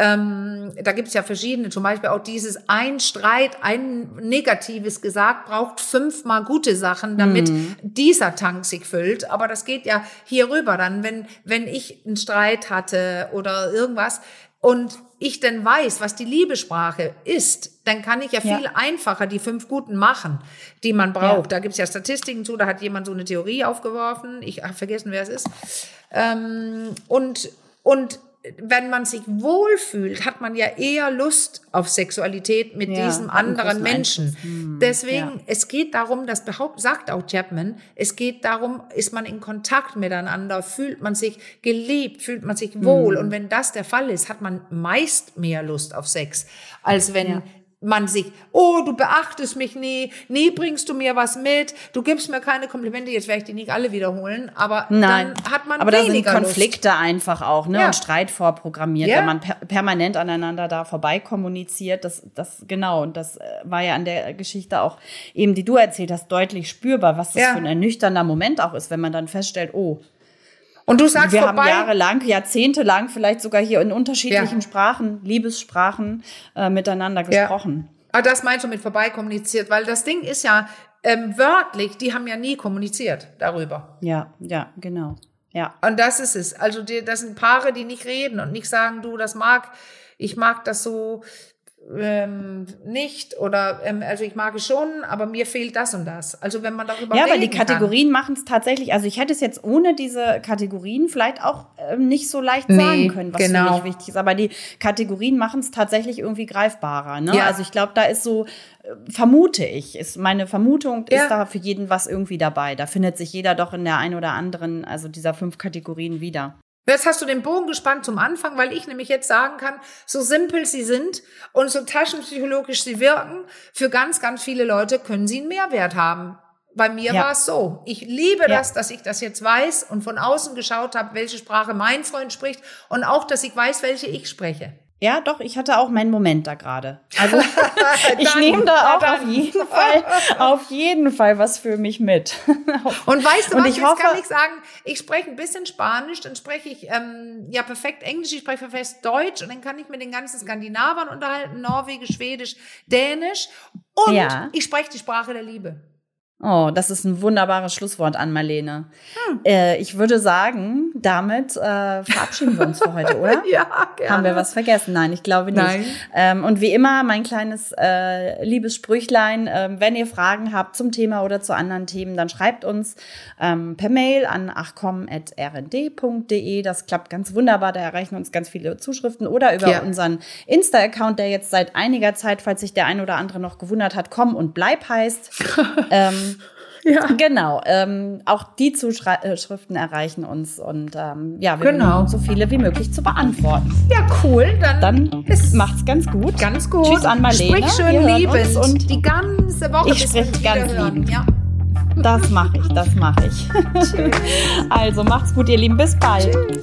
ähm, da gibt es ja verschiedene, zum Beispiel auch dieses ein Streit, ein Negatives gesagt, braucht fünfmal gute Sachen, damit mhm. dieser Tank sich füllt. Aber das geht ja hier rüber dann, wenn, wenn ich einen Streit hatte oder irgendwas und ich denn weiß, was die Liebesprache ist, dann kann ich ja viel ja. einfacher die fünf guten machen, die man braucht. Ja. Da gibt es ja Statistiken zu, da hat jemand so eine Theorie aufgeworfen. Ich habe vergessen, wer es ist. Ähm, und, und wenn man sich wohlfühlt, hat man ja eher Lust auf Sexualität mit ja, diesem anderen Menschen. Hm, Deswegen, ja. es geht darum, das behaupt, sagt auch Chapman, es geht darum, ist man in Kontakt miteinander, fühlt man sich geliebt, fühlt man sich wohl. Hm. Und wenn das der Fall ist, hat man meist mehr Lust auf Sex, als wenn ja man sich, oh, du beachtest mich nie, nie bringst du mir was mit, du gibst mir keine Komplimente, jetzt werde ich die nicht alle wiederholen, aber Nein. dann hat man aber weniger da sind Konflikte Lust. einfach auch, ne, ja. und Streit vorprogrammiert, ja. wenn man per permanent aneinander da vorbei kommuniziert, das, das, genau, und das äh, war ja an der Geschichte auch eben, die du erzählt hast, deutlich spürbar, was das ja. für ein ernüchternder Moment auch ist, wenn man dann feststellt, oh, und du sagst wir vorbei, haben jahrelang, jahrzehntelang vielleicht sogar hier in unterschiedlichen ja. Sprachen, Liebessprachen äh, miteinander gesprochen. Ja. Aber das meinst du mit vorbei kommuniziert, weil das Ding ist ja ähm, wörtlich, die haben ja nie kommuniziert darüber. Ja, ja, genau. Ja. Und das ist es. Also die, das sind Paare, die nicht reden und nicht sagen, du, das mag, ich mag das so, ähm, nicht oder ähm, also ich mag es schon, aber mir fehlt das und das. Also wenn man darüber ja, aber die Kategorien machen es tatsächlich. Also ich hätte es jetzt ohne diese Kategorien vielleicht auch ähm, nicht so leicht nee, sagen können, was genau. für mich wichtig ist. Aber die Kategorien machen es tatsächlich irgendwie greifbarer. Ne? Ja. Also ich glaube, da ist so äh, vermute ich, ist meine Vermutung ja. ist da für jeden was irgendwie dabei. Da findet sich jeder doch in der einen oder anderen, also dieser fünf Kategorien wieder. Jetzt hast du den Bogen gespannt zum Anfang, weil ich nämlich jetzt sagen kann, so simpel sie sind und so taschenpsychologisch sie wirken, für ganz, ganz viele Leute können sie einen Mehrwert haben. Bei mir ja. war es so. Ich liebe ja. das, dass ich das jetzt weiß und von außen geschaut habe, welche Sprache mein Freund spricht und auch, dass ich weiß, welche ich spreche. Ja, doch, ich hatte auch meinen Moment da gerade. Also ich nehme da auch auf jeden Fall, auf jeden Fall was für mich mit. Und weißt du und was, ich hoffe, kann ich sagen, ich spreche ein bisschen Spanisch, dann spreche ich ähm, ja perfekt Englisch, ich spreche perfekt Deutsch und dann kann ich mit den ganzen Skandinavern unterhalten, Norwegisch, Schwedisch, Dänisch und ja. ich spreche die Sprache der Liebe. Oh, das ist ein wunderbares Schlusswort an Marlene. Hm. Äh, ich würde sagen, damit äh, verabschieden wir uns für heute, oder? ja, gerne. Haben wir was vergessen? Nein, ich glaube nicht. Nein. Ähm, und wie immer, mein kleines äh, liebes Sprüchlein, ähm, wenn ihr Fragen habt zum Thema oder zu anderen Themen, dann schreibt uns ähm, per Mail an achcom.rnd.de. Das klappt ganz wunderbar, da erreichen uns ganz viele Zuschriften oder über ja. unseren Insta-Account, der jetzt seit einiger Zeit, falls sich der ein oder andere noch gewundert hat, komm und bleib heißt. ähm, ja. Genau. Ähm, auch die Zuschriften erreichen uns und ähm, ja, wir genau. versuchen so viele wie möglich zu beantworten. Ja, cool. Dann, Dann macht's ganz gut. Ganz gut. Tschüss an Marlene. Sprich schön liebend und die ganze Woche. Ich spreche ganz liebend. Ja. Das mache ich, das mache ich. also macht's gut, ihr Lieben. Bis bald. Tschüss.